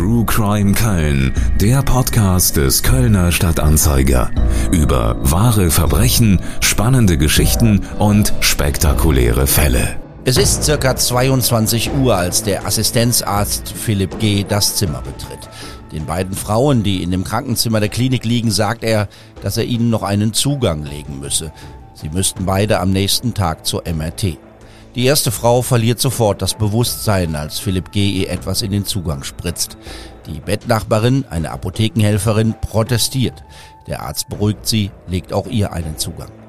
True Crime Köln, der Podcast des Kölner Stadtanzeiger. Über wahre Verbrechen, spannende Geschichten und spektakuläre Fälle. Es ist circa 22 Uhr, als der Assistenzarzt Philipp G. das Zimmer betritt. Den beiden Frauen, die in dem Krankenzimmer der Klinik liegen, sagt er, dass er ihnen noch einen Zugang legen müsse. Sie müssten beide am nächsten Tag zur MRT. Die erste Frau verliert sofort das Bewusstsein, als Philipp G. ihr etwas in den Zugang spritzt. Die Bettnachbarin, eine Apothekenhelferin, protestiert. Der Arzt beruhigt sie, legt auch ihr einen Zugang.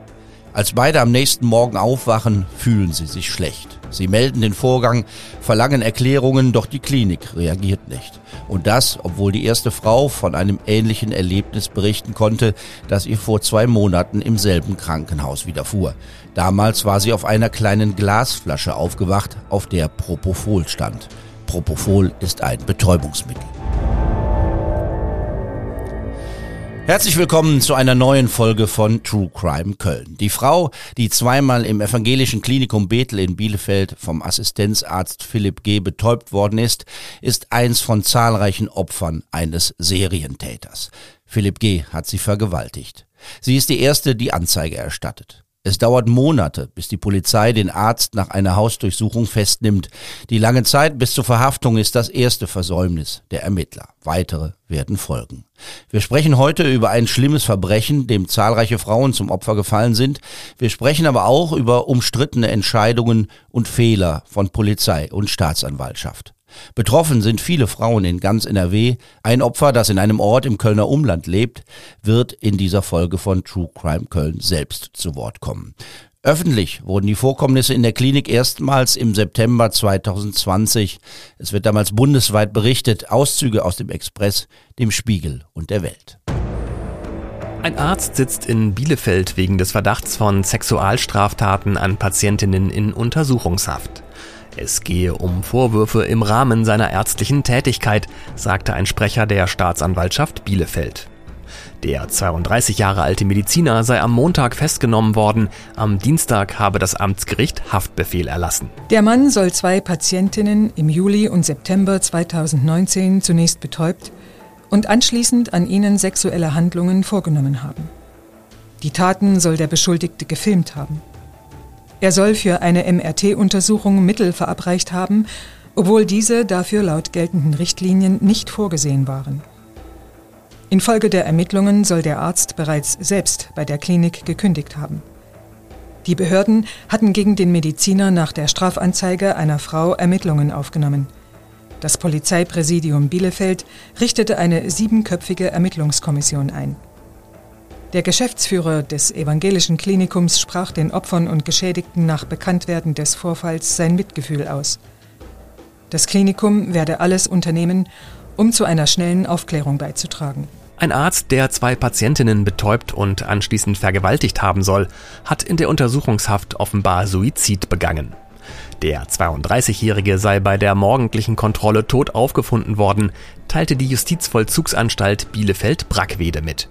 Als beide am nächsten Morgen aufwachen, fühlen sie sich schlecht. Sie melden den Vorgang, verlangen Erklärungen, doch die Klinik reagiert nicht. Und das, obwohl die erste Frau von einem ähnlichen Erlebnis berichten konnte, das ihr vor zwei Monaten im selben Krankenhaus widerfuhr. Damals war sie auf einer kleinen Glasflasche aufgewacht, auf der Propofol stand. Propofol ist ein Betäubungsmittel. Herzlich willkommen zu einer neuen Folge von True Crime Köln. Die Frau, die zweimal im evangelischen Klinikum Bethel in Bielefeld vom Assistenzarzt Philipp G. betäubt worden ist, ist eins von zahlreichen Opfern eines Serientäters. Philipp G. hat sie vergewaltigt. Sie ist die erste, die Anzeige erstattet. Es dauert Monate, bis die Polizei den Arzt nach einer Hausdurchsuchung festnimmt. Die lange Zeit bis zur Verhaftung ist das erste Versäumnis der Ermittler. Weitere werden folgen. Wir sprechen heute über ein schlimmes Verbrechen, dem zahlreiche Frauen zum Opfer gefallen sind. Wir sprechen aber auch über umstrittene Entscheidungen und Fehler von Polizei und Staatsanwaltschaft. Betroffen sind viele Frauen in ganz NRW. Ein Opfer, das in einem Ort im Kölner Umland lebt, wird in dieser Folge von True Crime Köln selbst zu Wort kommen. Öffentlich wurden die Vorkommnisse in der Klinik erstmals im September 2020. Es wird damals bundesweit berichtet, Auszüge aus dem Express, dem Spiegel und der Welt. Ein Arzt sitzt in Bielefeld wegen des Verdachts von Sexualstraftaten an Patientinnen in Untersuchungshaft. Es gehe um Vorwürfe im Rahmen seiner ärztlichen Tätigkeit, sagte ein Sprecher der Staatsanwaltschaft Bielefeld. Der 32 Jahre alte Mediziner sei am Montag festgenommen worden. Am Dienstag habe das Amtsgericht Haftbefehl erlassen. Der Mann soll zwei Patientinnen im Juli und September 2019 zunächst betäubt und anschließend an ihnen sexuelle Handlungen vorgenommen haben. Die Taten soll der Beschuldigte gefilmt haben. Er soll für eine MRT-Untersuchung Mittel verabreicht haben, obwohl diese dafür laut geltenden Richtlinien nicht vorgesehen waren. Infolge der Ermittlungen soll der Arzt bereits selbst bei der Klinik gekündigt haben. Die Behörden hatten gegen den Mediziner nach der Strafanzeige einer Frau Ermittlungen aufgenommen. Das Polizeipräsidium Bielefeld richtete eine siebenköpfige Ermittlungskommission ein. Der Geschäftsführer des evangelischen Klinikums sprach den Opfern und Geschädigten nach Bekanntwerden des Vorfalls sein Mitgefühl aus. Das Klinikum werde alles unternehmen, um zu einer schnellen Aufklärung beizutragen. Ein Arzt, der zwei Patientinnen betäubt und anschließend vergewaltigt haben soll, hat in der Untersuchungshaft offenbar Suizid begangen. Der 32-Jährige sei bei der morgendlichen Kontrolle tot aufgefunden worden, teilte die Justizvollzugsanstalt Bielefeld-Brackwede mit.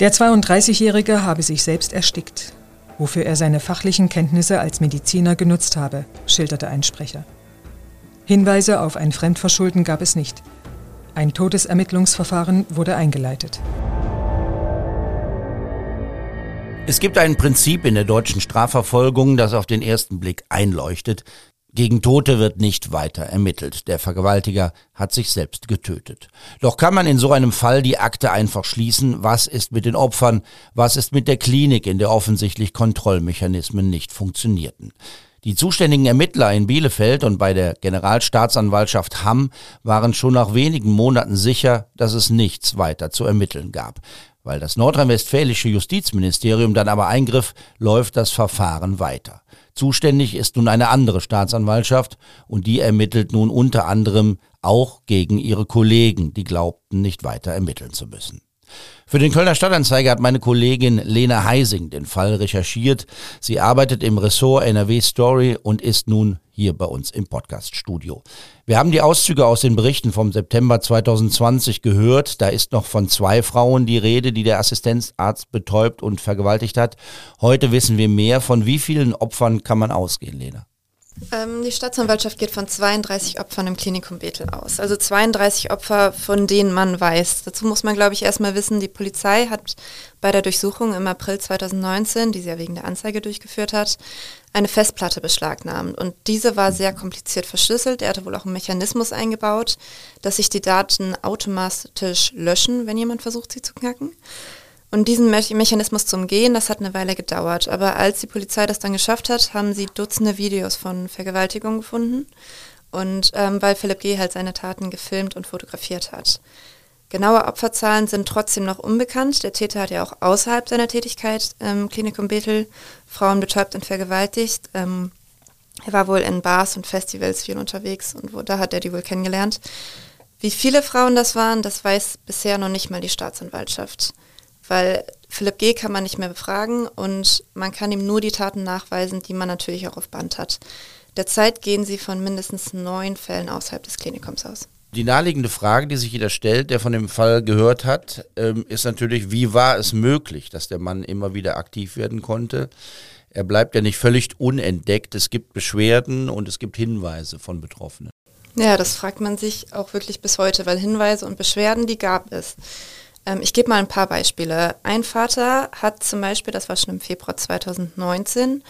Der 32-Jährige habe sich selbst erstickt, wofür er seine fachlichen Kenntnisse als Mediziner genutzt habe, schilderte ein Sprecher. Hinweise auf ein Fremdverschulden gab es nicht. Ein Todesermittlungsverfahren wurde eingeleitet. Es gibt ein Prinzip in der deutschen Strafverfolgung, das auf den ersten Blick einleuchtet. Gegen Tote wird nicht weiter ermittelt. Der Vergewaltiger hat sich selbst getötet. Doch kann man in so einem Fall die Akte einfach schließen? Was ist mit den Opfern? Was ist mit der Klinik, in der offensichtlich Kontrollmechanismen nicht funktionierten? Die zuständigen Ermittler in Bielefeld und bei der Generalstaatsanwaltschaft Hamm waren schon nach wenigen Monaten sicher, dass es nichts weiter zu ermitteln gab. Weil das nordrhein-westfälische Justizministerium dann aber eingriff, läuft das Verfahren weiter. Zuständig ist nun eine andere Staatsanwaltschaft und die ermittelt nun unter anderem auch gegen ihre Kollegen, die glaubten, nicht weiter ermitteln zu müssen. Für den Kölner Stadtanzeiger hat meine Kollegin Lena Heising den Fall recherchiert. Sie arbeitet im Ressort NRW Story und ist nun hier bei uns im Podcaststudio. Wir haben die Auszüge aus den Berichten vom September 2020 gehört. Da ist noch von zwei Frauen die Rede, die der Assistenzarzt betäubt und vergewaltigt hat. Heute wissen wir mehr. Von wie vielen Opfern kann man ausgehen, Lena? Ähm, die Staatsanwaltschaft geht von 32 Opfern im Klinikum Bethel aus. Also 32 Opfer, von denen man weiß. Dazu muss man, glaube ich, erstmal wissen, die Polizei hat bei der Durchsuchung im April 2019, die sie ja wegen der Anzeige durchgeführt hat, eine Festplatte beschlagnahmt. Und diese war sehr kompliziert verschlüsselt. Er hatte wohl auch einen Mechanismus eingebaut, dass sich die Daten automatisch löschen, wenn jemand versucht, sie zu knacken. Und diesen Me Mechanismus zu umgehen, das hat eine Weile gedauert. Aber als die Polizei das dann geschafft hat, haben sie Dutzende Videos von Vergewaltigung gefunden. Und ähm, weil Philipp G. halt seine Taten gefilmt und fotografiert hat. Genaue Opferzahlen sind trotzdem noch unbekannt. Der Täter hat ja auch außerhalb seiner Tätigkeit im Klinikum Bethel Frauen betäubt und vergewaltigt. Ähm, er war wohl in Bars und Festivals viel unterwegs und wo, da hat er die wohl kennengelernt. Wie viele Frauen das waren, das weiß bisher noch nicht mal die Staatsanwaltschaft weil Philipp G. kann man nicht mehr befragen und man kann ihm nur die Taten nachweisen, die man natürlich auch auf Band hat. Derzeit gehen sie von mindestens neun Fällen außerhalb des Klinikums aus. Die naheliegende Frage, die sich jeder stellt, der von dem Fall gehört hat, ähm, ist natürlich, wie war es möglich, dass der Mann immer wieder aktiv werden konnte? Er bleibt ja nicht völlig unentdeckt. Es gibt Beschwerden und es gibt Hinweise von Betroffenen. Ja, das fragt man sich auch wirklich bis heute, weil Hinweise und Beschwerden, die gab es. Ähm, ich gebe mal ein paar Beispiele. Ein Vater hat zum Beispiel, das war schon im Februar 2019,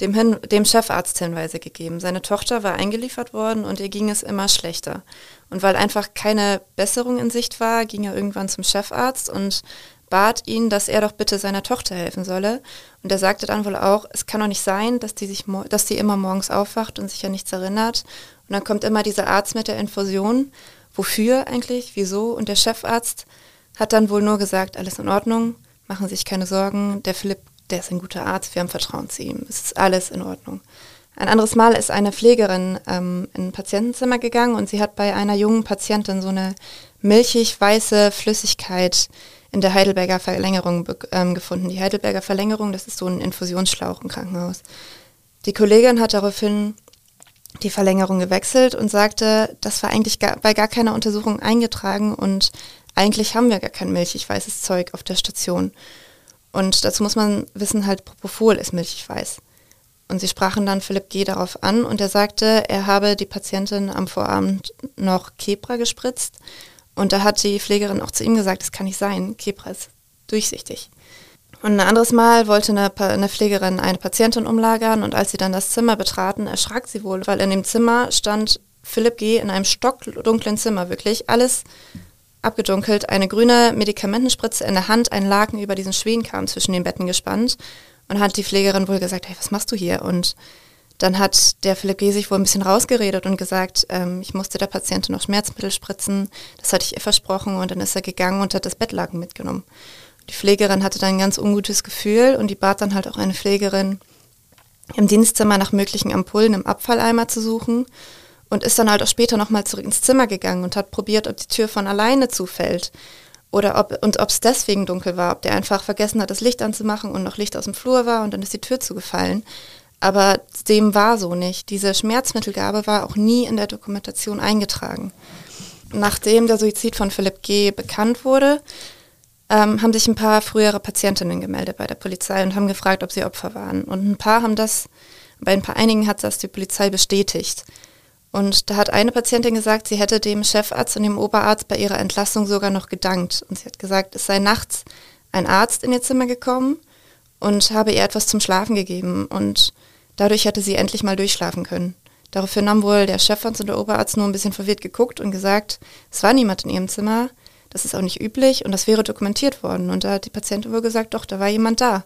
dem, Hin dem Chefarzt Hinweise gegeben. Seine Tochter war eingeliefert worden und ihr ging es immer schlechter. Und weil einfach keine Besserung in Sicht war, ging er irgendwann zum Chefarzt und bat ihn, dass er doch bitte seiner Tochter helfen solle. Und er sagte dann wohl auch, es kann doch nicht sein, dass die, sich dass die immer morgens aufwacht und sich an nichts erinnert. Und dann kommt immer dieser Arzt mit der Infusion. Wofür eigentlich? Wieso? Und der Chefarzt hat dann wohl nur gesagt, alles in Ordnung, machen Sie sich keine Sorgen, der Philipp, der ist ein guter Arzt, wir haben Vertrauen zu ihm, es ist alles in Ordnung. Ein anderes Mal ist eine Pflegerin ähm, in ein Patientenzimmer gegangen und sie hat bei einer jungen Patientin so eine milchig-weiße Flüssigkeit in der Heidelberger Verlängerung ähm, gefunden. Die Heidelberger Verlängerung, das ist so ein Infusionsschlauch im Krankenhaus. Die Kollegin hat daraufhin die Verlängerung gewechselt und sagte, das war eigentlich gar, bei gar keiner Untersuchung eingetragen und eigentlich haben wir gar kein milchig-weißes Zeug auf der Station. Und dazu muss man wissen, halt Propofol ist milchig-weiß. Und sie sprachen dann Philipp G. darauf an und er sagte, er habe die Patientin am Vorabend noch Kepra gespritzt. Und da hat die Pflegerin auch zu ihm gesagt, das kann nicht sein, Kepra ist durchsichtig. Und ein anderes Mal wollte eine, eine, Pflegerin eine Patientin umlagern und als sie dann das Zimmer betraten, erschrak sie wohl, weil in dem Zimmer stand Philipp G. in einem stockdunklen Zimmer, wirklich alles abgedunkelt, eine grüne Medikamentenspritze in der Hand, ein Laken über diesen Schwenkam zwischen den Betten gespannt und hat die Pflegerin wohl gesagt, hey, was machst du hier? Und dann hat der Philipp G. sich wohl ein bisschen rausgeredet und gesagt, ähm, ich musste der Patientin noch Schmerzmittel spritzen, das hatte ich ihr versprochen und dann ist er gegangen und hat das Bettlaken mitgenommen. Die Pflegerin hatte dann ein ganz ungutes Gefühl und die bat dann halt auch eine Pflegerin, im Dienstzimmer nach möglichen Ampullen im Abfalleimer zu suchen und ist dann halt auch später nochmal zurück ins Zimmer gegangen und hat probiert, ob die Tür von alleine zufällt. Oder ob, und ob es deswegen dunkel war, ob der einfach vergessen hat, das Licht anzumachen und noch Licht aus dem Flur war und dann ist die Tür zugefallen. Aber dem war so nicht. Diese Schmerzmittelgabe war auch nie in der Dokumentation eingetragen. Nachdem der Suizid von Philipp G. bekannt wurde, ähm, haben sich ein paar frühere Patientinnen gemeldet bei der Polizei und haben gefragt, ob sie Opfer waren. Und ein paar haben das, bei ein paar einigen hat das die Polizei bestätigt. Und da hat eine Patientin gesagt, sie hätte dem Chefarzt und dem Oberarzt bei ihrer Entlassung sogar noch gedankt. Und sie hat gesagt, es sei nachts ein Arzt in ihr Zimmer gekommen und habe ihr etwas zum Schlafen gegeben. Und dadurch hätte sie endlich mal durchschlafen können. Daraufhin haben wohl der Chefarzt und der Oberarzt nur ein bisschen verwirrt geguckt und gesagt, es war niemand in ihrem Zimmer, das ist auch nicht üblich und das wäre dokumentiert worden. Und da hat die Patientin wohl gesagt, doch, da war jemand da.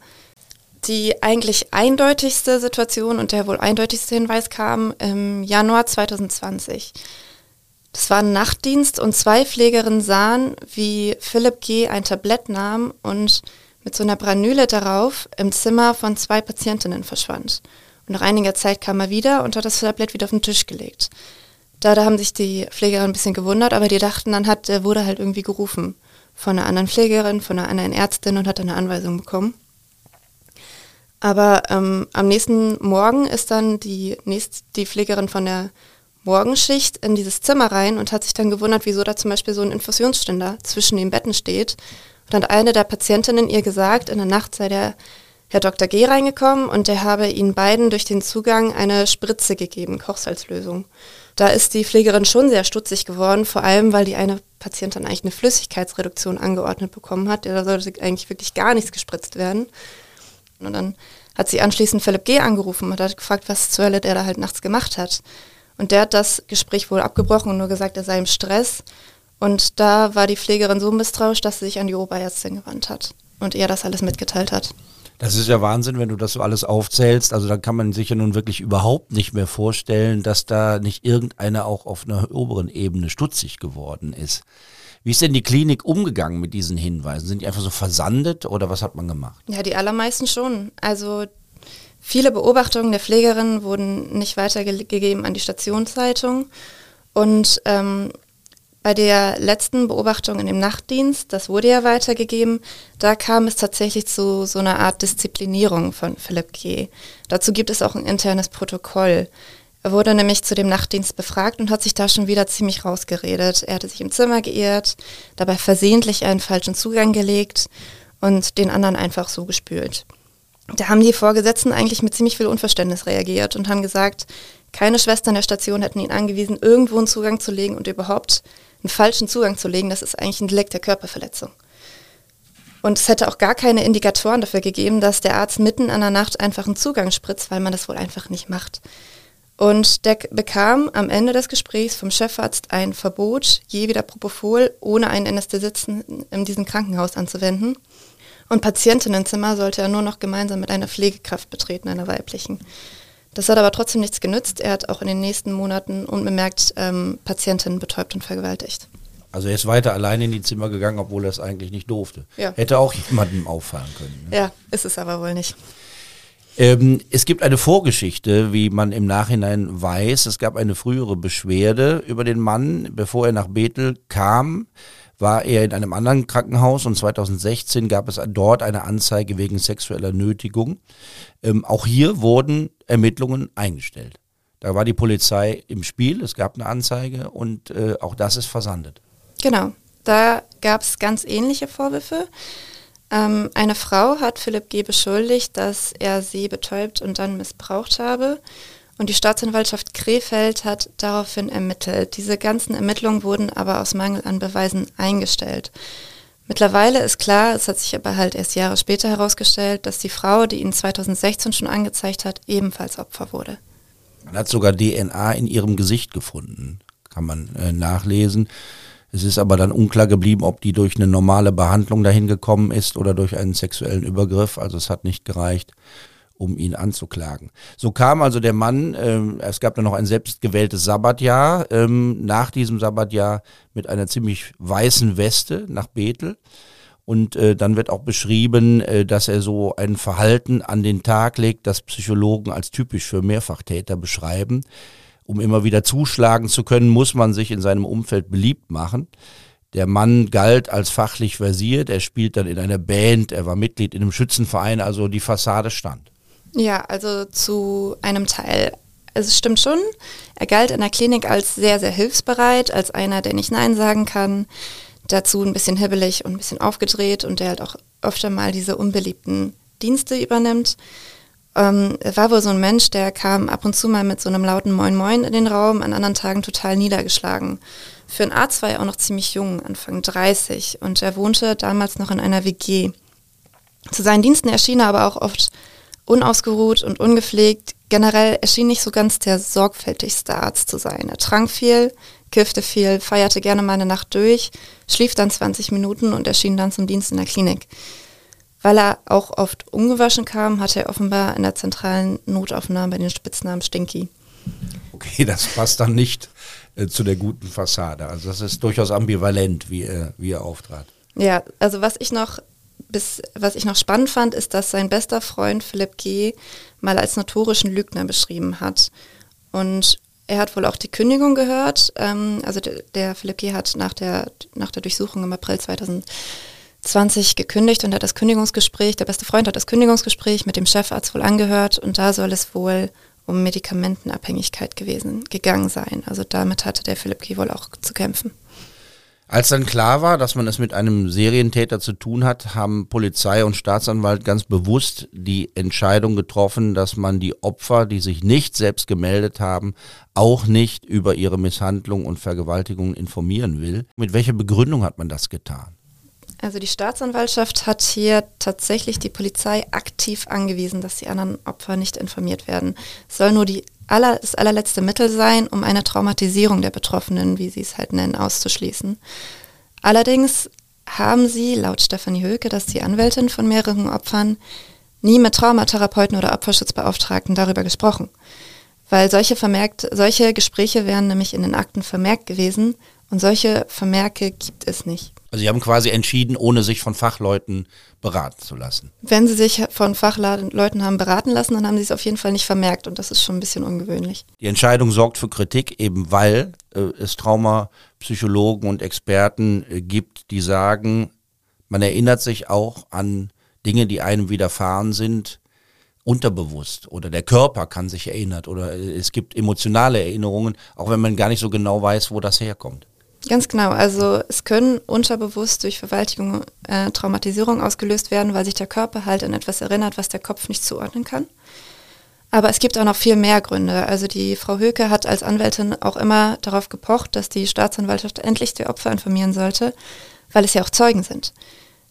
Die eigentlich eindeutigste Situation und der wohl eindeutigste Hinweis kam im Januar 2020. Das war ein Nachtdienst und zwei Pflegerinnen sahen, wie Philipp G. ein Tablett nahm und mit so einer Branüle darauf im Zimmer von zwei Patientinnen verschwand. Und nach einiger Zeit kam er wieder und hat das Tablett wieder auf den Tisch gelegt. Da, da haben sich die Pflegerin ein bisschen gewundert, aber die dachten, dann hat, er wurde halt irgendwie gerufen von einer anderen Pflegerin, von einer anderen Ärztin und hat eine Anweisung bekommen. Aber ähm, am nächsten Morgen ist dann die, nächst, die Pflegerin von der Morgenschicht in dieses Zimmer rein und hat sich dann gewundert, wieso da zum Beispiel so ein Infusionsständer zwischen den Betten steht. Und dann hat eine der Patientinnen ihr gesagt, in der Nacht sei der Herr Dr. G reingekommen und der habe ihnen beiden durch den Zugang eine Spritze gegeben, Kochsalzlösung. Da ist die Pflegerin schon sehr stutzig geworden, vor allem weil die eine Patientin eigentlich eine Flüssigkeitsreduktion angeordnet bekommen hat. Da sollte eigentlich wirklich gar nichts gespritzt werden. Und dann hat sie anschließend Philipp G. angerufen und hat gefragt, was zur Hölle der da halt nachts gemacht hat. Und der hat das Gespräch wohl abgebrochen und nur gesagt, er sei im Stress. Und da war die Pflegerin so misstrauisch, dass sie sich an die Oberärztin gewandt hat und ihr das alles mitgeteilt hat. Das ist ja Wahnsinn, wenn du das so alles aufzählst. Also dann kann man sich ja nun wirklich überhaupt nicht mehr vorstellen, dass da nicht irgendeiner auch auf einer oberen Ebene stutzig geworden ist. Wie ist denn die Klinik umgegangen mit diesen Hinweisen? Sind die einfach so versandet oder was hat man gemacht? Ja, die allermeisten schon. Also viele Beobachtungen der Pflegerin wurden nicht weitergegeben an die Stationszeitung. Und ähm, bei der letzten Beobachtung in dem Nachtdienst, das wurde ja weitergegeben, da kam es tatsächlich zu so einer Art Disziplinierung von Philipp G. Dazu gibt es auch ein internes Protokoll. Er wurde nämlich zu dem Nachtdienst befragt und hat sich da schon wieder ziemlich rausgeredet. Er hatte sich im Zimmer geirrt, dabei versehentlich einen falschen Zugang gelegt und den anderen einfach so gespült. Da haben die Vorgesetzten eigentlich mit ziemlich viel Unverständnis reagiert und haben gesagt, keine Schwestern der Station hätten ihn angewiesen, irgendwo einen Zugang zu legen und überhaupt einen falschen Zugang zu legen, das ist eigentlich ein Delikt der Körperverletzung. Und es hätte auch gar keine Indikatoren dafür gegeben, dass der Arzt mitten an der Nacht einfach einen Zugang spritzt, weil man das wohl einfach nicht macht. Und der bekam am Ende des Gesprächs vom Chefarzt ein Verbot, je wieder Propofol ohne einen Anästhesisten in diesem Krankenhaus anzuwenden. Und Patientinnenzimmer sollte er nur noch gemeinsam mit einer Pflegekraft betreten, einer weiblichen. Das hat aber trotzdem nichts genützt. Er hat auch in den nächsten Monaten unbemerkt ähm, Patientinnen betäubt und vergewaltigt. Also er ist weiter alleine in die Zimmer gegangen, obwohl er es eigentlich nicht durfte. Ja. Hätte auch jemandem auffallen können. Ne? Ja, ist es aber wohl nicht. Ähm, es gibt eine Vorgeschichte, wie man im Nachhinein weiß. Es gab eine frühere Beschwerde über den Mann, bevor er nach Bethel kam war er in einem anderen Krankenhaus und 2016 gab es dort eine Anzeige wegen sexueller Nötigung. Ähm, auch hier wurden Ermittlungen eingestellt. Da war die Polizei im Spiel, es gab eine Anzeige und äh, auch das ist versandet. Genau, da gab es ganz ähnliche Vorwürfe. Ähm, eine Frau hat Philipp G. beschuldigt, dass er sie betäubt und dann missbraucht habe. Und die Staatsanwaltschaft Krefeld hat daraufhin ermittelt. Diese ganzen Ermittlungen wurden aber aus Mangel an Beweisen eingestellt. Mittlerweile ist klar, es hat sich aber halt erst Jahre später herausgestellt, dass die Frau, die ihn 2016 schon angezeigt hat, ebenfalls Opfer wurde. Man hat sogar DNA in ihrem Gesicht gefunden, kann man äh, nachlesen. Es ist aber dann unklar geblieben, ob die durch eine normale Behandlung dahin gekommen ist oder durch einen sexuellen Übergriff. Also es hat nicht gereicht um ihn anzuklagen. So kam also der Mann, ähm, es gab dann noch ein selbstgewähltes Sabbatjahr, ähm, nach diesem Sabbatjahr mit einer ziemlich weißen Weste nach Bethel. Und äh, dann wird auch beschrieben, äh, dass er so ein Verhalten an den Tag legt, das Psychologen als typisch für Mehrfachtäter beschreiben. Um immer wieder zuschlagen zu können, muss man sich in seinem Umfeld beliebt machen. Der Mann galt als fachlich versiert, er spielt dann in einer Band, er war Mitglied in einem Schützenverein, also die Fassade stand. Ja, also zu einem Teil. Es stimmt schon, er galt in der Klinik als sehr, sehr hilfsbereit, als einer, der nicht Nein sagen kann, dazu ein bisschen hibbelig und ein bisschen aufgedreht und der halt auch öfter mal diese unbeliebten Dienste übernimmt. Ähm, er war wohl so ein Mensch, der kam ab und zu mal mit so einem lauten Moin Moin in den Raum, an anderen Tagen total niedergeschlagen. Für einen Arzt war er auch noch ziemlich jung, Anfang 30, und er wohnte damals noch in einer WG. Zu seinen Diensten erschien er aber auch oft unausgeruht und ungepflegt. Generell erschien nicht so ganz der sorgfältigste Arzt zu sein. Er trank viel, kiffte viel, feierte gerne mal eine Nacht durch, schlief dann 20 Minuten und erschien dann zum Dienst in der Klinik. Weil er auch oft ungewaschen kam, hatte er offenbar in der zentralen Notaufnahme den Spitznamen Stinky. Okay, das passt dann nicht äh, zu der guten Fassade. Also das ist durchaus ambivalent, wie er, wie er auftrat. Ja, also was ich noch bis, was ich noch spannend fand, ist, dass sein bester Freund Philipp G. mal als notorischen Lügner beschrieben hat. Und er hat wohl auch die Kündigung gehört. Ähm, also der, der, Philipp G. hat nach der, nach der Durchsuchung im April 2020 gekündigt und hat das Kündigungsgespräch, der beste Freund hat das Kündigungsgespräch mit dem Chefarzt wohl angehört und da soll es wohl um Medikamentenabhängigkeit gewesen, gegangen sein. Also damit hatte der Philipp G. wohl auch zu kämpfen. Als dann klar war, dass man es mit einem Serientäter zu tun hat, haben Polizei und Staatsanwalt ganz bewusst die Entscheidung getroffen, dass man die Opfer, die sich nicht selbst gemeldet haben, auch nicht über ihre Misshandlung und Vergewaltigung informieren will. Mit welcher Begründung hat man das getan? Also die Staatsanwaltschaft hat hier tatsächlich die Polizei aktiv angewiesen, dass die anderen Opfer nicht informiert werden. Es soll nur die aller, das allerletzte Mittel sein, um eine Traumatisierung der Betroffenen, wie sie es halt nennen, auszuschließen. Allerdings haben sie, laut Stefanie Höke, das ist die Anwältin von mehreren Opfern, nie mit Traumatherapeuten oder Opferschutzbeauftragten darüber gesprochen. Weil solche, vermerkt, solche Gespräche wären nämlich in den Akten vermerkt gewesen und solche Vermerke gibt es nicht. Also Sie haben quasi entschieden, ohne sich von Fachleuten beraten zu lassen. Wenn Sie sich von Fachleuten haben beraten lassen, dann haben Sie es auf jeden Fall nicht vermerkt und das ist schon ein bisschen ungewöhnlich. Die Entscheidung sorgt für Kritik, eben weil äh, es Traumapsychologen und Experten äh, gibt, die sagen, man erinnert sich auch an Dinge, die einem widerfahren sind, unterbewusst oder der Körper kann sich erinnern oder äh, es gibt emotionale Erinnerungen, auch wenn man gar nicht so genau weiß, wo das herkommt. Ganz genau. Also es können unterbewusst durch Verwaltigung äh, Traumatisierung ausgelöst werden, weil sich der Körper halt an etwas erinnert, was der Kopf nicht zuordnen kann. Aber es gibt auch noch viel mehr Gründe. Also die Frau Höke hat als Anwältin auch immer darauf gepocht, dass die Staatsanwaltschaft endlich die Opfer informieren sollte, weil es ja auch Zeugen sind.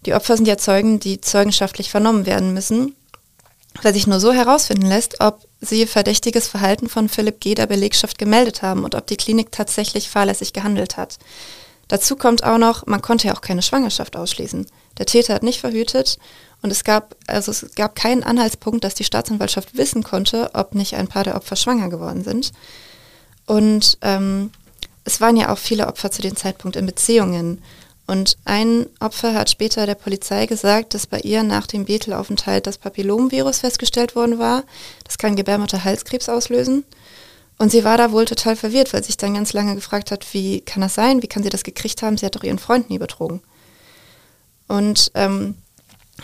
Die Opfer sind ja Zeugen, die zeugenschaftlich vernommen werden müssen, weil sich nur so herausfinden lässt, ob sie verdächtiges Verhalten von Philipp G. der Belegschaft gemeldet haben und ob die Klinik tatsächlich fahrlässig gehandelt hat. Dazu kommt auch noch, man konnte ja auch keine Schwangerschaft ausschließen. Der Täter hat nicht verhütet und es gab, also es gab keinen Anhaltspunkt, dass die Staatsanwaltschaft wissen konnte, ob nicht ein paar der Opfer schwanger geworden sind. Und ähm, es waren ja auch viele Opfer zu dem Zeitpunkt in Beziehungen. Und ein Opfer hat später der Polizei gesagt, dass bei ihr nach dem Bethelaufenthalt das Papillomvirus festgestellt worden war. Das kann Gebärmutterhalskrebs auslösen. Und sie war da wohl total verwirrt, weil sie sich dann ganz lange gefragt hat, wie kann das sein? Wie kann sie das gekriegt haben? Sie hat doch ihren Freund nie betrogen. Und ähm,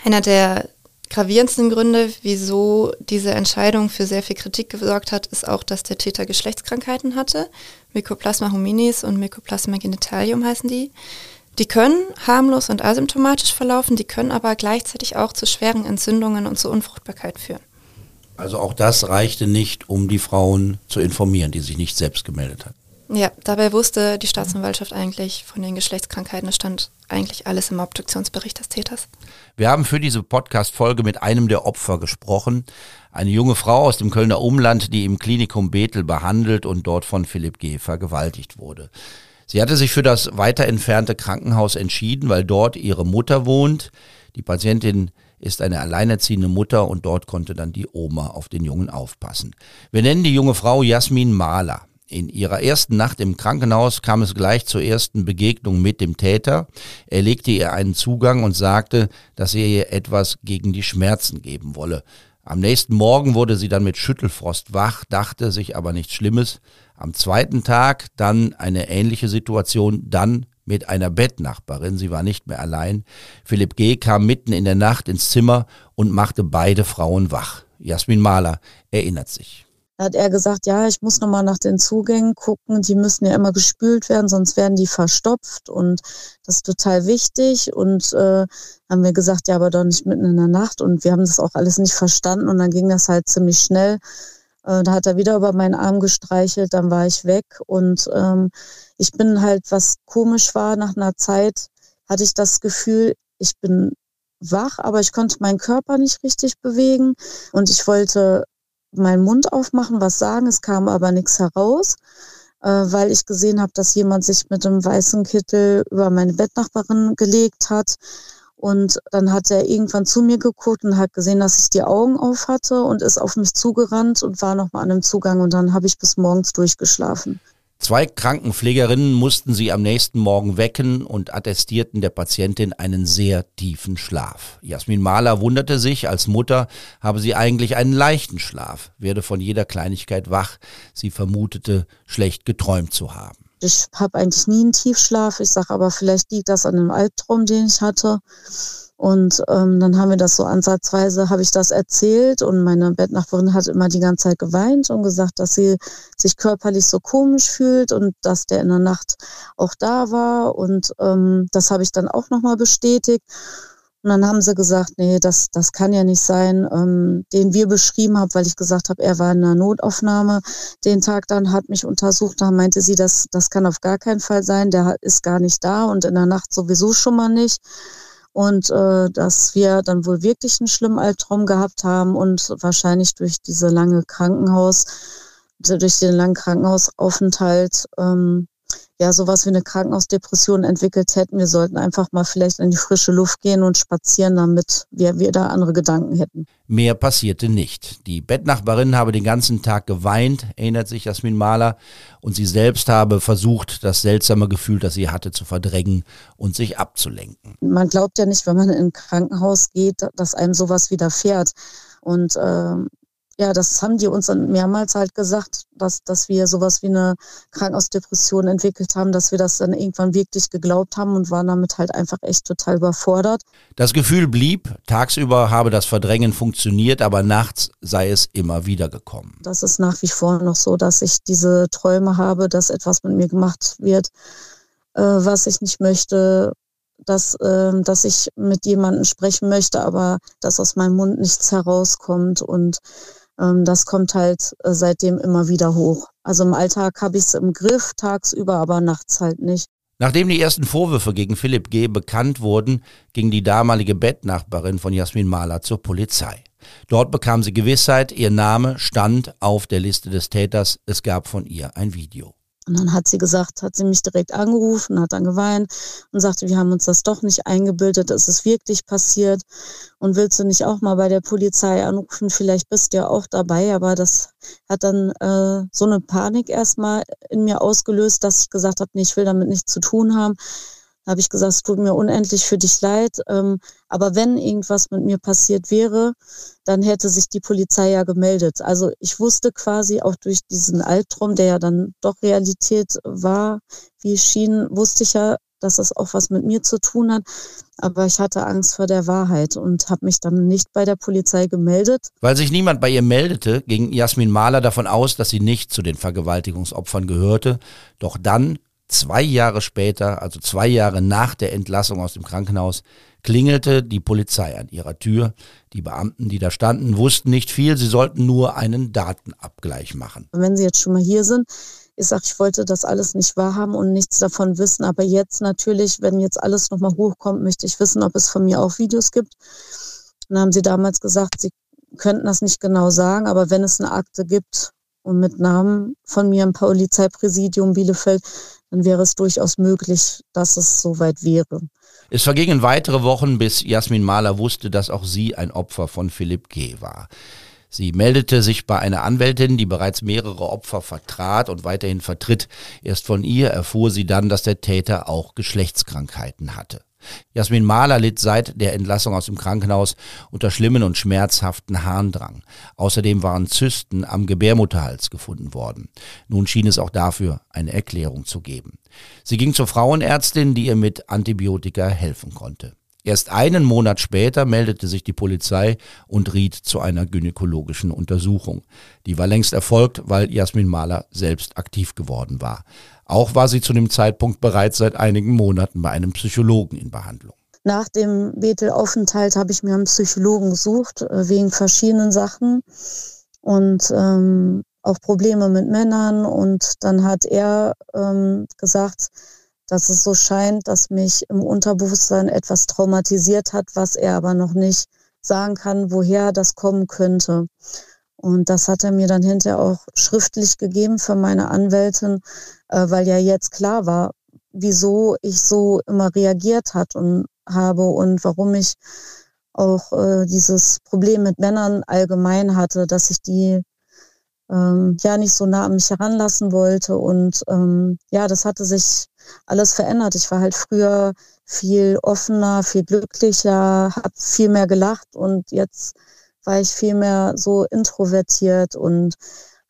einer der gravierendsten Gründe, wieso diese Entscheidung für sehr viel Kritik gesorgt hat, ist auch, dass der Täter Geschlechtskrankheiten hatte. Mycoplasma hominis und Mycoplasma genitalium heißen die. Die können harmlos und asymptomatisch verlaufen, die können aber gleichzeitig auch zu schweren Entzündungen und zu Unfruchtbarkeit führen. Also auch das reichte nicht, um die Frauen zu informieren, die sich nicht selbst gemeldet hatten. Ja, dabei wusste die Staatsanwaltschaft eigentlich von den Geschlechtskrankheiten. Es stand eigentlich alles im Obduktionsbericht des Täters. Wir haben für diese Podcast-Folge mit einem der Opfer gesprochen. Eine junge Frau aus dem Kölner Umland, die im Klinikum Bethel behandelt und dort von Philipp G. vergewaltigt wurde. Sie hatte sich für das weiter entfernte Krankenhaus entschieden, weil dort ihre Mutter wohnt. Die Patientin ist eine alleinerziehende Mutter und dort konnte dann die Oma auf den Jungen aufpassen. Wir nennen die junge Frau Jasmin Mahler. In ihrer ersten Nacht im Krankenhaus kam es gleich zur ersten Begegnung mit dem Täter. Er legte ihr einen Zugang und sagte, dass er ihr etwas gegen die Schmerzen geben wolle. Am nächsten Morgen wurde sie dann mit Schüttelfrost wach, dachte sich aber nichts Schlimmes. Am zweiten Tag dann eine ähnliche Situation, dann mit einer Bettnachbarin. Sie war nicht mehr allein. Philipp G. kam mitten in der Nacht ins Zimmer und machte beide Frauen wach. Jasmin Mahler erinnert sich. Da hat er gesagt, ja, ich muss nochmal nach den Zugängen gucken. Die müssen ja immer gespült werden, sonst werden die verstopft und das ist total wichtig. Und äh, haben wir gesagt, ja, aber doch nicht mitten in der Nacht. Und wir haben das auch alles nicht verstanden und dann ging das halt ziemlich schnell. Äh, da hat er wieder über meinen Arm gestreichelt, dann war ich weg und ähm, ich bin halt, was komisch war, nach einer Zeit hatte ich das Gefühl, ich bin wach, aber ich konnte meinen Körper nicht richtig bewegen und ich wollte meinen Mund aufmachen, was sagen, es kam aber nichts heraus, äh, weil ich gesehen habe, dass jemand sich mit einem weißen Kittel über meine Bettnachbarin gelegt hat. Und dann hat er irgendwann zu mir geguckt und hat gesehen, dass ich die Augen auf hatte und ist auf mich zugerannt und war nochmal an einem Zugang. Und dann habe ich bis morgens durchgeschlafen. Zwei Krankenpflegerinnen mussten sie am nächsten Morgen wecken und attestierten der Patientin einen sehr tiefen Schlaf. Jasmin Mahler wunderte sich, als Mutter habe sie eigentlich einen leichten Schlaf, werde von jeder Kleinigkeit wach. Sie vermutete, schlecht geträumt zu haben. Ich habe eigentlich nie einen Tiefschlaf. Ich sage aber, vielleicht liegt das an einem Albtraum, den ich hatte. Und ähm, dann haben wir das so ansatzweise, habe ich das erzählt und meine Bettnachbarin hat immer die ganze Zeit geweint und gesagt, dass sie sich körperlich so komisch fühlt und dass der in der Nacht auch da war. Und ähm, das habe ich dann auch nochmal bestätigt. Und dann haben sie gesagt, nee, das, das kann ja nicht sein, ähm, den wir beschrieben haben, weil ich gesagt habe, er war in einer Notaufnahme. Den Tag dann hat mich untersucht, da meinte sie, das, das kann auf gar keinen Fall sein, der ist gar nicht da und in der Nacht sowieso schon mal nicht und äh, dass wir dann wohl wirklich einen schlimmen Albtraum gehabt haben und wahrscheinlich durch diese lange Krankenhaus, durch den langen Krankenhausaufenthalt ähm, ja sowas wie eine Krankenhausdepression entwickelt hätten. Wir sollten einfach mal vielleicht in die frische Luft gehen und spazieren, damit wir wieder andere Gedanken hätten. Mehr passierte nicht. Die Bettnachbarin habe den ganzen Tag geweint, erinnert sich Jasmin Mahler, und sie selbst habe versucht, das seltsame Gefühl, das sie hatte, zu verdrängen und sich abzulenken. Man glaubt ja nicht, wenn man in ein Krankenhaus geht, dass einem sowas widerfährt. Und äh, ja, das haben die uns dann mehrmals halt gesagt, dass, dass wir sowas wie eine Krankenhausdepression entwickelt haben, dass wir das dann irgendwann wirklich geglaubt haben und waren damit halt einfach echt total überfordert. Das Gefühl blieb, tagsüber habe das Verdrängen funktioniert, aber nachts sei es immer wieder gekommen. Das ist nach wie vor noch so, dass ich diese Träume habe, dass etwas mit mir gemacht wird, äh, was ich nicht möchte, dass, äh, dass ich mit jemandem sprechen möchte, aber dass aus meinem Mund nichts herauskommt und das kommt halt äh, seitdem immer wieder hoch. Also im Alltag habe ich es im Griff, tagsüber, aber nachts halt nicht. Nachdem die ersten Vorwürfe gegen Philipp G. bekannt wurden, ging die damalige Bettnachbarin von Jasmin Mahler zur Polizei. Dort bekam sie Gewissheit, ihr Name stand auf der Liste des Täters, es gab von ihr ein Video. Und dann hat sie gesagt, hat sie mich direkt angerufen, hat dann geweint und sagte, wir haben uns das doch nicht eingebildet, es ist wirklich passiert. Und willst du nicht auch mal bei der Polizei anrufen? Vielleicht bist du ja auch dabei. Aber das hat dann äh, so eine Panik erstmal in mir ausgelöst, dass ich gesagt habe, nee, ich will damit nichts zu tun haben habe ich gesagt, es tut mir unendlich für dich leid. Ähm, aber wenn irgendwas mit mir passiert wäre, dann hätte sich die Polizei ja gemeldet. Also ich wusste quasi auch durch diesen Albtraum, der ja dann doch Realität war, wie es schien, wusste ich ja, dass das auch was mit mir zu tun hat. Aber ich hatte Angst vor der Wahrheit und habe mich dann nicht bei der Polizei gemeldet. Weil sich niemand bei ihr meldete, ging Jasmin Mahler davon aus, dass sie nicht zu den Vergewaltigungsopfern gehörte. Doch dann Zwei Jahre später, also zwei Jahre nach der Entlassung aus dem Krankenhaus, klingelte die Polizei an ihrer Tür. Die Beamten, die da standen, wussten nicht viel, sie sollten nur einen Datenabgleich machen. Wenn Sie jetzt schon mal hier sind, ich sage, ich wollte das alles nicht wahrhaben und nichts davon wissen. Aber jetzt natürlich, wenn jetzt alles nochmal hochkommt, möchte ich wissen, ob es von mir auch Videos gibt. Dann haben sie damals gesagt, sie könnten das nicht genau sagen, aber wenn es eine Akte gibt und mit Namen von mir im Polizeipräsidium Bielefeld, dann wäre es durchaus möglich, dass es soweit wäre. Es vergingen weitere Wochen, bis Jasmin Mahler wusste, dass auch sie ein Opfer von Philipp G. war. Sie meldete sich bei einer Anwältin, die bereits mehrere Opfer vertrat und weiterhin vertritt. Erst von ihr erfuhr sie dann, dass der Täter auch Geschlechtskrankheiten hatte. Jasmin Mahler litt seit der Entlassung aus dem Krankenhaus unter schlimmen und schmerzhaften Harndrang. Außerdem waren Zysten am Gebärmutterhals gefunden worden. Nun schien es auch dafür eine Erklärung zu geben. Sie ging zur Frauenärztin, die ihr mit Antibiotika helfen konnte. Erst einen Monat später meldete sich die Polizei und riet zu einer gynäkologischen Untersuchung. Die war längst erfolgt, weil Jasmin Mahler selbst aktiv geworden war. Auch war sie zu dem Zeitpunkt bereits seit einigen Monaten bei einem Psychologen in Behandlung. Nach dem Bethel-Aufenthalt habe ich mir einen Psychologen gesucht, äh, wegen verschiedenen Sachen und ähm, auch Probleme mit Männern. Und dann hat er ähm, gesagt, dass es so scheint, dass mich im Unterbewusstsein etwas traumatisiert hat, was er aber noch nicht sagen kann, woher das kommen könnte. Und das hat er mir dann hinterher auch schriftlich gegeben für meine Anwältin, äh, weil ja jetzt klar war, wieso ich so immer reagiert hat und habe und warum ich auch äh, dieses Problem mit Männern allgemein hatte, dass ich die ähm, ja nicht so nah an mich heranlassen wollte. Und ähm, ja, das hatte sich alles verändert. Ich war halt früher viel offener, viel glücklicher, habe viel mehr gelacht und jetzt war ich viel mehr so introvertiert und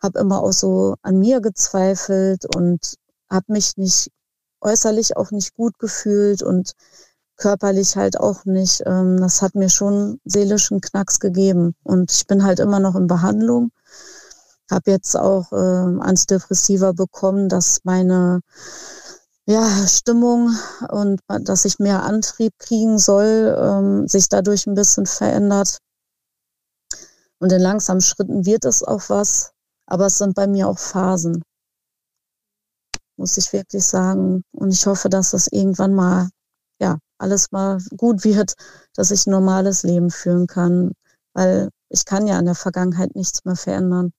habe immer auch so an mir gezweifelt und habe mich nicht äußerlich auch nicht gut gefühlt und körperlich halt auch nicht. Ähm, das hat mir schon seelischen Knacks gegeben. Und ich bin halt immer noch in Behandlung. Habe jetzt auch äh, Antidepressiva bekommen, dass meine ja, Stimmung und dass ich mehr Antrieb kriegen soll, ähm, sich dadurch ein bisschen verändert. Und in langsamen Schritten wird es auch was, aber es sind bei mir auch Phasen, muss ich wirklich sagen. Und ich hoffe, dass das irgendwann mal, ja, alles mal gut wird, dass ich ein normales Leben führen kann, weil ich kann ja an der Vergangenheit nichts mehr verändern.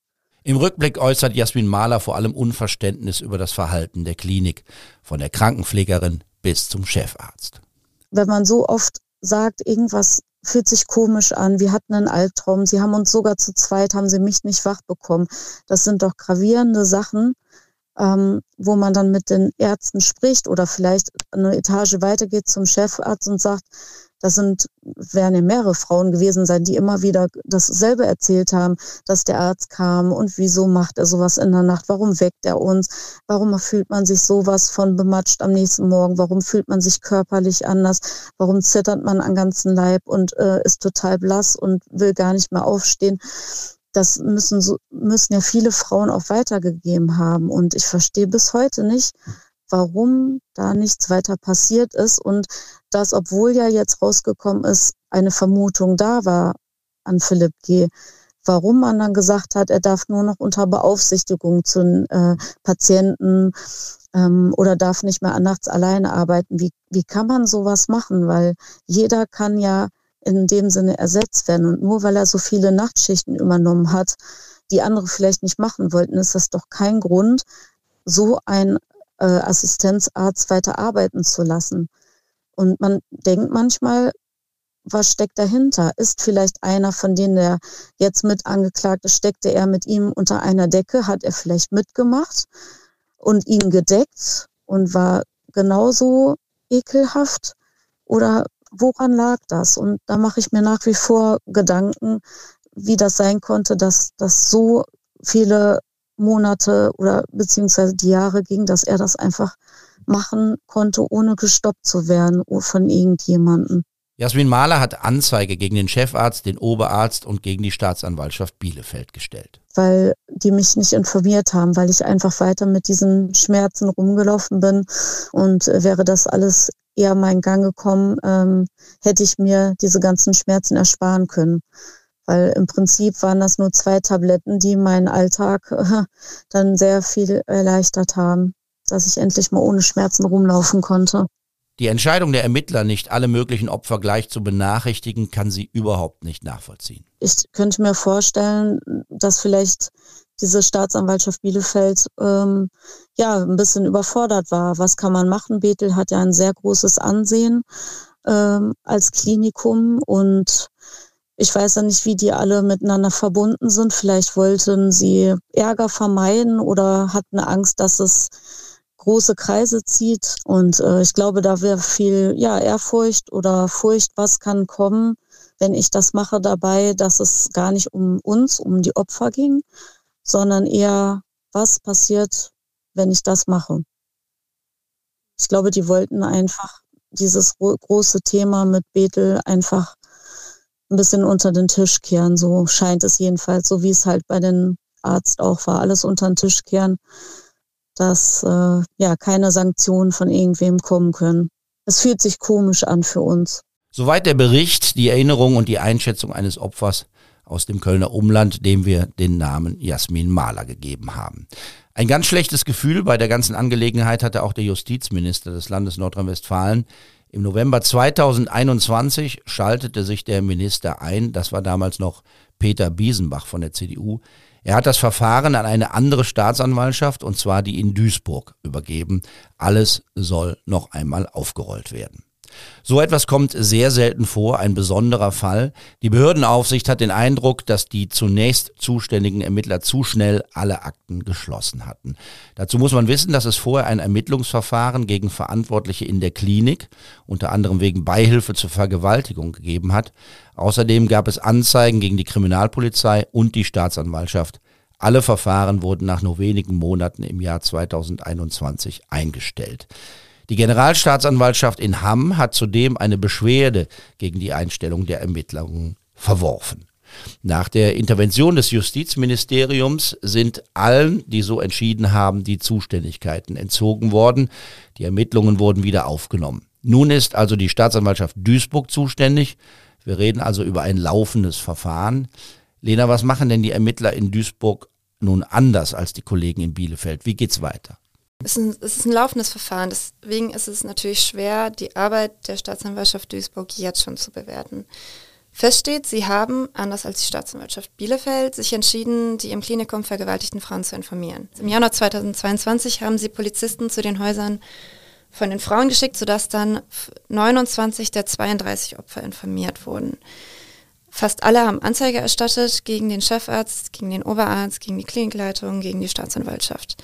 Im Rückblick äußert Jasmin Mahler vor allem Unverständnis über das Verhalten der Klinik, von der Krankenpflegerin bis zum Chefarzt. Wenn man so oft sagt, irgendwas fühlt sich komisch an, wir hatten einen Albtraum, sie haben uns sogar zu zweit, haben sie mich nicht wach bekommen. Das sind doch gravierende Sachen, ähm, wo man dann mit den Ärzten spricht oder vielleicht eine Etage weitergeht zum Chefarzt und sagt, das sind, werden ja mehrere Frauen gewesen sein, die immer wieder dasselbe erzählt haben, dass der Arzt kam und wieso macht er sowas in der Nacht, warum weckt er uns, warum fühlt man sich sowas von bematscht am nächsten Morgen, warum fühlt man sich körperlich anders, warum zittert man am ganzen Leib und äh, ist total blass und will gar nicht mehr aufstehen? Das müssen, so, müssen ja viele Frauen auch weitergegeben haben. Und ich verstehe bis heute nicht, warum da nichts weiter passiert ist und dass, obwohl ja jetzt rausgekommen ist, eine Vermutung da war an Philipp G., warum man dann gesagt hat, er darf nur noch unter Beaufsichtigung zu äh, Patienten ähm, oder darf nicht mehr nachts alleine arbeiten. Wie, wie kann man sowas machen? Weil jeder kann ja in dem Sinne ersetzt werden. Und nur weil er so viele Nachtschichten übernommen hat, die andere vielleicht nicht machen wollten, ist das doch kein Grund, so ein äh, Assistenzarzt weiter arbeiten zu lassen. Und man denkt manchmal, was steckt dahinter? Ist vielleicht einer von denen, der jetzt mit angeklagt ist, steckte er mit ihm unter einer Decke, hat er vielleicht mitgemacht und ihn gedeckt und war genauso ekelhaft? Oder woran lag das? Und da mache ich mir nach wie vor Gedanken, wie das sein konnte, dass das so viele Monate oder beziehungsweise die Jahre ging, dass er das einfach machen konnte, ohne gestoppt zu werden von irgendjemandem. Jasmin Mahler hat Anzeige gegen den Chefarzt, den Oberarzt und gegen die Staatsanwaltschaft Bielefeld gestellt. Weil die mich nicht informiert haben, weil ich einfach weiter mit diesen Schmerzen rumgelaufen bin und äh, wäre das alles eher meinen Gang gekommen, ähm, hätte ich mir diese ganzen Schmerzen ersparen können. Weil im Prinzip waren das nur zwei Tabletten, die meinen Alltag äh, dann sehr viel erleichtert haben, dass ich endlich mal ohne Schmerzen rumlaufen konnte. Die Entscheidung der Ermittler, nicht alle möglichen Opfer gleich zu benachrichtigen, kann sie überhaupt nicht nachvollziehen. Ich könnte mir vorstellen, dass vielleicht diese Staatsanwaltschaft Bielefeld ähm, ja ein bisschen überfordert war. Was kann man machen? Bethel hat ja ein sehr großes Ansehen ähm, als Klinikum und ich weiß ja nicht, wie die alle miteinander verbunden sind. Vielleicht wollten sie Ärger vermeiden oder hatten Angst, dass es große Kreise zieht. Und äh, ich glaube, da wäre viel ja, Ehrfurcht oder Furcht, was kann kommen, wenn ich das mache dabei, dass es gar nicht um uns, um die Opfer ging, sondern eher, was passiert, wenn ich das mache. Ich glaube, die wollten einfach dieses große Thema mit Bethel einfach ein bisschen unter den Tisch kehren. So scheint es jedenfalls, so wie es halt bei den Arzt auch war, alles unter den Tisch kehren, dass äh, ja keine Sanktionen von irgendwem kommen können. Es fühlt sich komisch an für uns. Soweit der Bericht, die Erinnerung und die Einschätzung eines Opfers aus dem Kölner Umland, dem wir den Namen Jasmin Mahler gegeben haben. Ein ganz schlechtes Gefühl bei der ganzen Angelegenheit hatte auch der Justizminister des Landes Nordrhein-Westfalen. Im November 2021 schaltete sich der Minister ein, das war damals noch Peter Biesenbach von der CDU. Er hat das Verfahren an eine andere Staatsanwaltschaft, und zwar die in Duisburg, übergeben. Alles soll noch einmal aufgerollt werden. So etwas kommt sehr selten vor, ein besonderer Fall. Die Behördenaufsicht hat den Eindruck, dass die zunächst zuständigen Ermittler zu schnell alle Akten geschlossen hatten. Dazu muss man wissen, dass es vorher ein Ermittlungsverfahren gegen Verantwortliche in der Klinik, unter anderem wegen Beihilfe zur Vergewaltigung gegeben hat. Außerdem gab es Anzeigen gegen die Kriminalpolizei und die Staatsanwaltschaft. Alle Verfahren wurden nach nur wenigen Monaten im Jahr 2021 eingestellt. Die Generalstaatsanwaltschaft in Hamm hat zudem eine Beschwerde gegen die Einstellung der Ermittlungen verworfen. Nach der Intervention des Justizministeriums sind allen, die so entschieden haben, die Zuständigkeiten entzogen worden. Die Ermittlungen wurden wieder aufgenommen. Nun ist also die Staatsanwaltschaft Duisburg zuständig. Wir reden also über ein laufendes Verfahren. Lena, was machen denn die Ermittler in Duisburg nun anders als die Kollegen in Bielefeld? Wie geht's weiter? Es ist, ein, es ist ein laufendes Verfahren, deswegen ist es natürlich schwer, die Arbeit der Staatsanwaltschaft Duisburg jetzt schon zu bewerten. Feststeht, sie haben, anders als die Staatsanwaltschaft Bielefeld, sich entschieden, die im Klinikum vergewaltigten Frauen zu informieren. Im Januar 2022 haben sie Polizisten zu den Häusern von den Frauen geschickt, sodass dann 29 der 32 Opfer informiert wurden. Fast alle haben Anzeige erstattet gegen den Chefarzt, gegen den Oberarzt, gegen die Klinikleitung, gegen die Staatsanwaltschaft.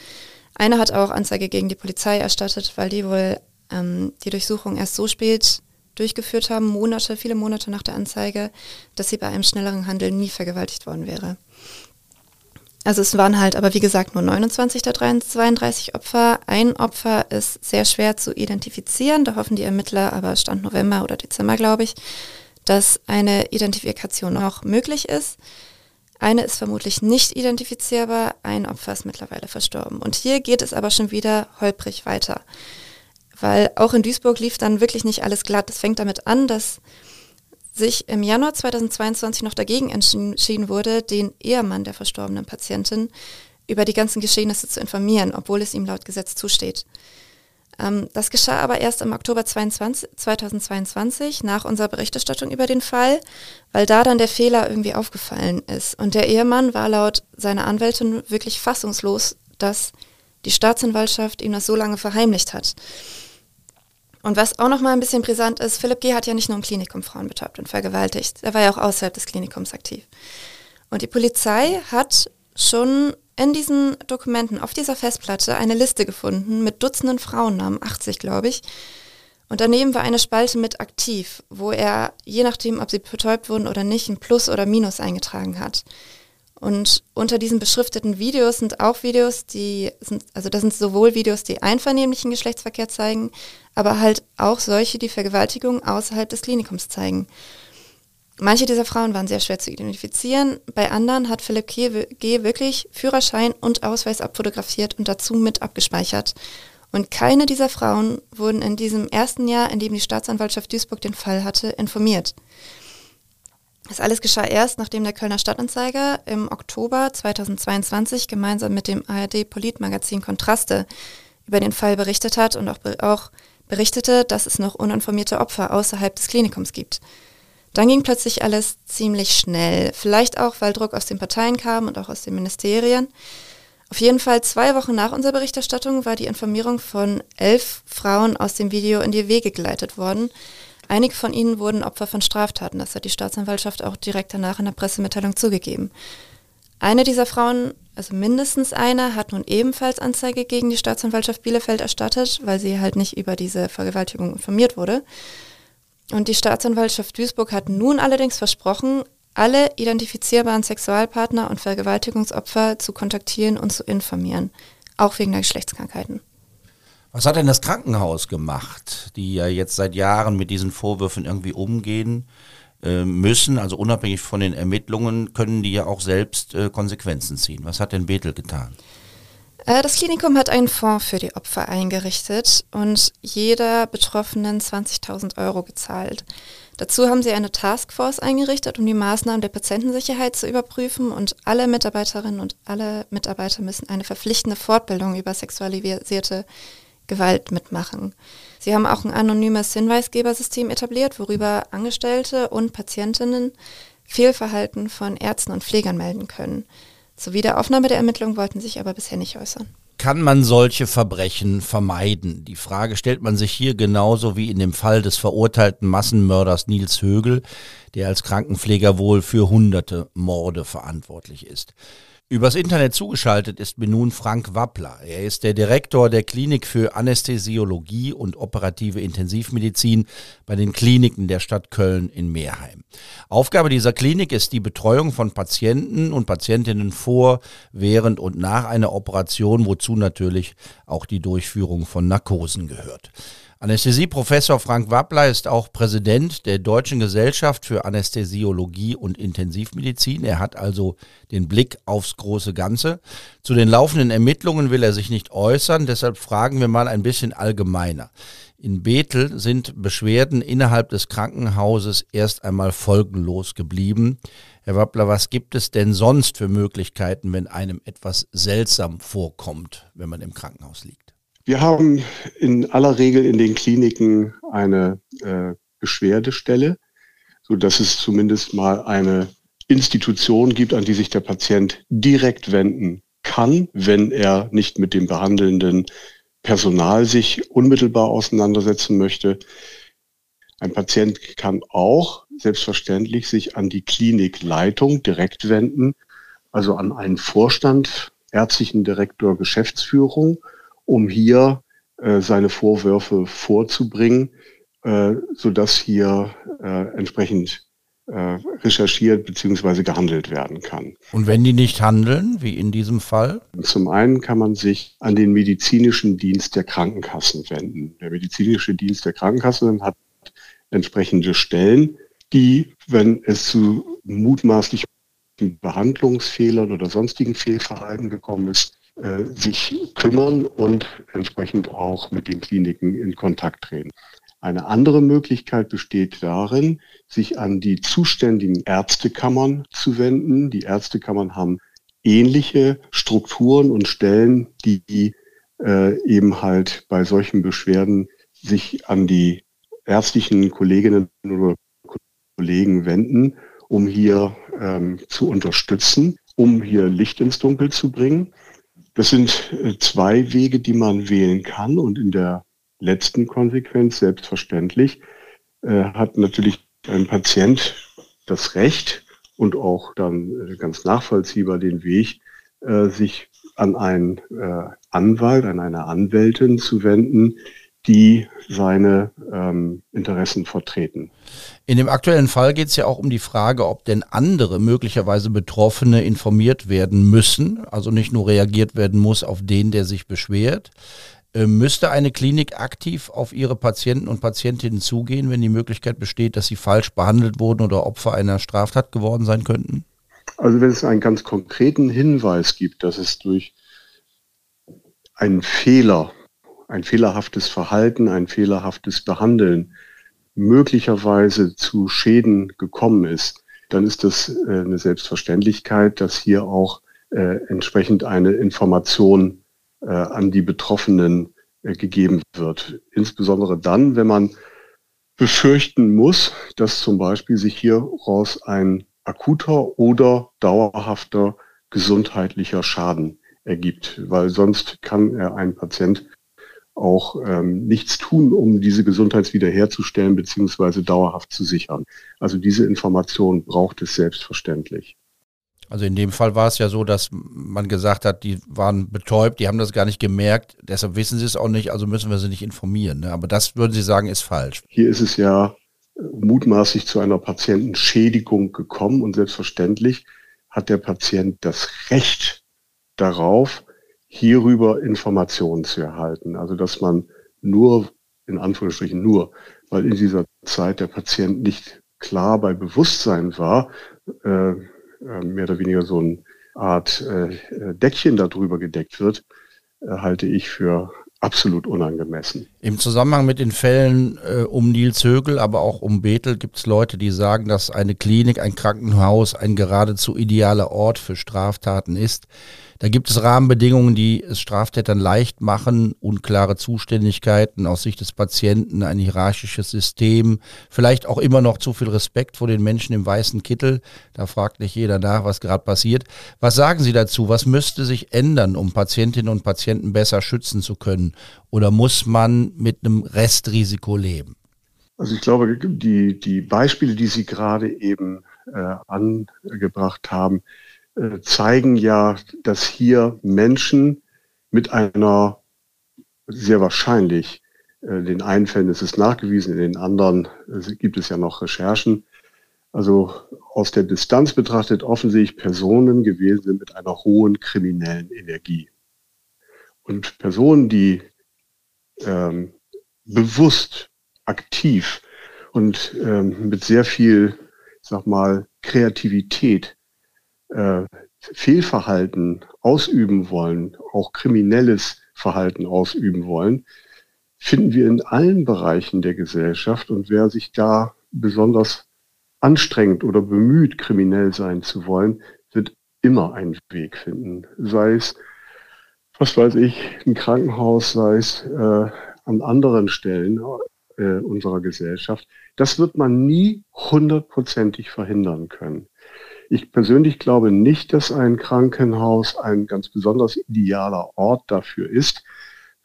Eine hat auch Anzeige gegen die Polizei erstattet, weil die wohl ähm, die Durchsuchung erst so spät durchgeführt haben, Monate, viele Monate nach der Anzeige, dass sie bei einem schnelleren Handel nie vergewaltigt worden wäre. Also es waren halt aber wie gesagt nur 29 der 32 Opfer. Ein Opfer ist sehr schwer zu identifizieren. Da hoffen die Ermittler, aber stand November oder Dezember, glaube ich, dass eine Identifikation noch möglich ist. Eine ist vermutlich nicht identifizierbar, ein Opfer ist mittlerweile verstorben. Und hier geht es aber schon wieder holprig weiter. Weil auch in Duisburg lief dann wirklich nicht alles glatt. Es fängt damit an, dass sich im Januar 2022 noch dagegen entschieden wurde, den Ehemann der verstorbenen Patientin über die ganzen Geschehnisse zu informieren, obwohl es ihm laut Gesetz zusteht. Ähm, das geschah aber erst im Oktober 22, 2022 nach unserer Berichterstattung über den Fall, weil da dann der Fehler irgendwie aufgefallen ist. Und der Ehemann war laut seiner Anwältin wirklich fassungslos, dass die Staatsanwaltschaft ihm das so lange verheimlicht hat. Und was auch noch mal ein bisschen brisant ist, Philipp G. hat ja nicht nur im Klinikum Frauen betäubt und vergewaltigt. Er war ja auch außerhalb des Klinikums aktiv. Und die Polizei hat schon in diesen Dokumenten auf dieser Festplatte eine Liste gefunden mit Dutzenden Frauennamen, 80 glaube ich. Und daneben war eine Spalte mit aktiv, wo er, je nachdem, ob sie betäubt wurden oder nicht, ein Plus oder Minus eingetragen hat. Und unter diesen beschrifteten Videos sind auch Videos, die sind, also das sind sowohl Videos, die einvernehmlichen Geschlechtsverkehr zeigen, aber halt auch solche, die Vergewaltigung außerhalb des Klinikums zeigen. Manche dieser Frauen waren sehr schwer zu identifizieren, bei anderen hat Philipp G. wirklich Führerschein und Ausweis abfotografiert und dazu mit abgespeichert. Und keine dieser Frauen wurden in diesem ersten Jahr, in dem die Staatsanwaltschaft Duisburg den Fall hatte, informiert. Das alles geschah erst, nachdem der Kölner Stadtanzeiger im Oktober 2022 gemeinsam mit dem ARD-Politmagazin Kontraste über den Fall berichtet hat und auch, auch berichtete, dass es noch uninformierte Opfer außerhalb des Klinikums gibt. Dann ging plötzlich alles ziemlich schnell, vielleicht auch, weil Druck aus den Parteien kam und auch aus den Ministerien. Auf jeden Fall zwei Wochen nach unserer Berichterstattung war die Informierung von elf Frauen aus dem Video in die Wege geleitet worden. Einige von ihnen wurden Opfer von Straftaten, das hat die Staatsanwaltschaft auch direkt danach in der Pressemitteilung zugegeben. Eine dieser Frauen, also mindestens eine, hat nun ebenfalls Anzeige gegen die Staatsanwaltschaft Bielefeld erstattet, weil sie halt nicht über diese Vergewaltigung informiert wurde. Und die Staatsanwaltschaft Duisburg hat nun allerdings versprochen, alle identifizierbaren Sexualpartner und Vergewaltigungsopfer zu kontaktieren und zu informieren, auch wegen der Geschlechtskrankheiten. Was hat denn das Krankenhaus gemacht, die ja jetzt seit Jahren mit diesen Vorwürfen irgendwie umgehen? Äh, müssen, also unabhängig von den Ermittlungen, können die ja auch selbst äh, Konsequenzen ziehen. Was hat denn Bethel getan? Äh, das Klinikum hat einen Fonds für die Opfer eingerichtet und jeder Betroffenen 20.000 Euro gezahlt. Dazu haben sie eine Taskforce eingerichtet, um die Maßnahmen der Patientensicherheit zu überprüfen und alle Mitarbeiterinnen und alle Mitarbeiter müssen eine verpflichtende Fortbildung über sexualisierte Gewalt mitmachen. Sie haben auch ein anonymes Hinweisgebersystem etabliert, worüber Angestellte und Patientinnen Fehlverhalten von Ärzten und Pflegern melden können. Zur Wiederaufnahme der Ermittlungen wollten sich aber bisher nicht äußern. Kann man solche Verbrechen vermeiden? Die Frage stellt man sich hier genauso wie in dem Fall des verurteilten Massenmörders Nils Högel, der als Krankenpfleger wohl für hunderte Morde verantwortlich ist. Übers Internet zugeschaltet ist mir nun Frank Wappler. Er ist der Direktor der Klinik für Anästhesiologie und operative Intensivmedizin bei den Kliniken der Stadt Köln in Meerheim. Aufgabe dieser Klinik ist die Betreuung von Patienten und Patientinnen vor, während und nach einer Operation, wozu natürlich auch die Durchführung von Narkosen gehört. Anästhesieprofessor Frank Wappler ist auch Präsident der Deutschen Gesellschaft für Anästhesiologie und Intensivmedizin. Er hat also den Blick aufs große Ganze. Zu den laufenden Ermittlungen will er sich nicht äußern, deshalb fragen wir mal ein bisschen allgemeiner. In Bethel sind Beschwerden innerhalb des Krankenhauses erst einmal folgenlos geblieben. Herr Wappler, was gibt es denn sonst für Möglichkeiten, wenn einem etwas seltsam vorkommt, wenn man im Krankenhaus liegt? Wir haben in aller Regel in den Kliniken eine äh, Beschwerdestelle, so dass es zumindest mal eine Institution gibt, an die sich der Patient direkt wenden kann, wenn er nicht mit dem behandelnden Personal sich unmittelbar auseinandersetzen möchte. Ein Patient kann auch selbstverständlich sich an die Klinikleitung direkt wenden, also an einen Vorstand, ärztlichen Direktor, Geschäftsführung um hier äh, seine Vorwürfe vorzubringen, äh, sodass hier äh, entsprechend äh, recherchiert bzw. gehandelt werden kann. Und wenn die nicht handeln, wie in diesem Fall? Zum einen kann man sich an den medizinischen Dienst der Krankenkassen wenden. Der medizinische Dienst der Krankenkassen hat entsprechende Stellen, die, wenn es zu mutmaßlichen Behandlungsfehlern oder sonstigen Fehlverhalten gekommen ist, äh, sich kümmern und entsprechend auch mit den Kliniken in Kontakt treten. Eine andere Möglichkeit besteht darin, sich an die zuständigen Ärztekammern zu wenden. Die Ärztekammern haben ähnliche Strukturen und Stellen, die äh, eben halt bei solchen Beschwerden sich an die ärztlichen Kolleginnen oder Kollegen wenden, um hier ähm, zu unterstützen, um hier Licht ins Dunkel zu bringen. Das sind äh, zwei Wege, die man wählen kann und in der letzten Konsequenz selbstverständlich äh, hat natürlich ein Patient das Recht und auch dann äh, ganz nachvollziehbar den Weg, sich an einen Anwalt, an eine Anwältin zu wenden, die seine ähm, Interessen vertreten. In dem aktuellen Fall geht es ja auch um die Frage, ob denn andere möglicherweise Betroffene informiert werden müssen, also nicht nur reagiert werden muss auf den, der sich beschwert. Äh, müsste eine Klinik aktiv auf ihre Patienten und Patientinnen zugehen, wenn die Möglichkeit besteht, dass sie falsch behandelt wurden oder Opfer einer Straftat geworden sein könnten? Also wenn es einen ganz konkreten Hinweis gibt, dass es durch einen Fehler ein fehlerhaftes Verhalten, ein fehlerhaftes Behandeln möglicherweise zu Schäden gekommen ist, dann ist das äh, eine Selbstverständlichkeit, dass hier auch äh, entsprechend eine Information äh, an die Betroffenen gegeben wird. Insbesondere dann, wenn man befürchten muss, dass zum Beispiel sich hieraus ein akuter oder dauerhafter gesundheitlicher Schaden ergibt, weil sonst kann ein Patient auch ähm, nichts tun, um diese Gesundheit wiederherzustellen bzw. dauerhaft zu sichern. Also diese Information braucht es selbstverständlich. Also in dem Fall war es ja so, dass man gesagt hat, die waren betäubt, die haben das gar nicht gemerkt, deshalb wissen sie es auch nicht, also müssen wir sie nicht informieren. Ne? Aber das würden Sie sagen, ist falsch. Hier ist es ja mutmaßlich zu einer Patientenschädigung gekommen und selbstverständlich hat der Patient das Recht darauf, hierüber Informationen zu erhalten. Also dass man nur, in Anführungsstrichen nur, weil in dieser Zeit der Patient nicht klar bei Bewusstsein war, äh, äh mehr oder weniger so eine Art äh, Deckchen darüber gedeckt wird, äh, halte ich für absolut unangemessen. Im Zusammenhang mit den Fällen äh, um Nils Högel, aber auch um Bethel gibt es Leute, die sagen, dass eine Klinik, ein Krankenhaus ein geradezu idealer Ort für Straftaten ist. Da gibt es Rahmenbedingungen, die es Straftätern leicht machen, unklare Zuständigkeiten aus Sicht des Patienten, ein hierarchisches System, vielleicht auch immer noch zu viel Respekt vor den Menschen im weißen Kittel. Da fragt nicht jeder nach, was gerade passiert. Was sagen Sie dazu? Was müsste sich ändern, um Patientinnen und Patienten besser schützen zu können? Oder muss man mit einem Restrisiko leben? Also ich glaube, die, die Beispiele, die Sie gerade eben äh, angebracht haben, äh, zeigen ja, dass hier Menschen mit einer sehr wahrscheinlich, äh, den einen Fällen ist es nachgewiesen, in den anderen äh, gibt es ja noch Recherchen, also aus der Distanz betrachtet offensichtlich Personen gewesen sind mit einer hohen kriminellen Energie. Und Personen, die ähm, bewusst, aktiv und ähm, mit sehr viel, sag mal, Kreativität äh, Fehlverhalten ausüben wollen, auch kriminelles Verhalten ausüben wollen, finden wir in allen Bereichen der Gesellschaft. Und wer sich da besonders anstrengt oder bemüht, kriminell sein zu wollen, wird immer einen Weg finden. Sei es, was weiß ich, ein Krankenhaus, sei es äh, an anderen Stellen äh, unserer Gesellschaft. Das wird man nie hundertprozentig verhindern können. Ich persönlich glaube nicht, dass ein Krankenhaus ein ganz besonders idealer Ort dafür ist,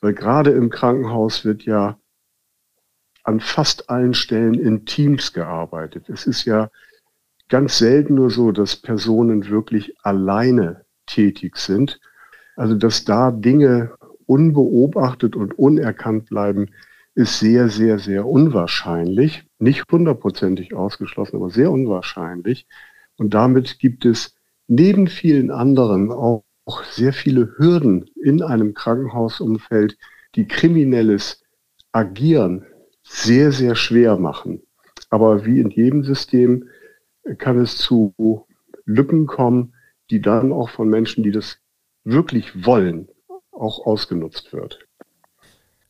weil gerade im Krankenhaus wird ja an fast allen Stellen in Teams gearbeitet. Es ist ja ganz selten nur so, dass Personen wirklich alleine tätig sind. Also dass da Dinge unbeobachtet und unerkannt bleiben, ist sehr, sehr, sehr unwahrscheinlich. Nicht hundertprozentig ausgeschlossen, aber sehr unwahrscheinlich. Und damit gibt es neben vielen anderen auch sehr viele Hürden in einem Krankenhausumfeld, die kriminelles Agieren sehr, sehr schwer machen. Aber wie in jedem System kann es zu Lücken kommen, die dann auch von Menschen, die das wirklich wollen, auch ausgenutzt wird.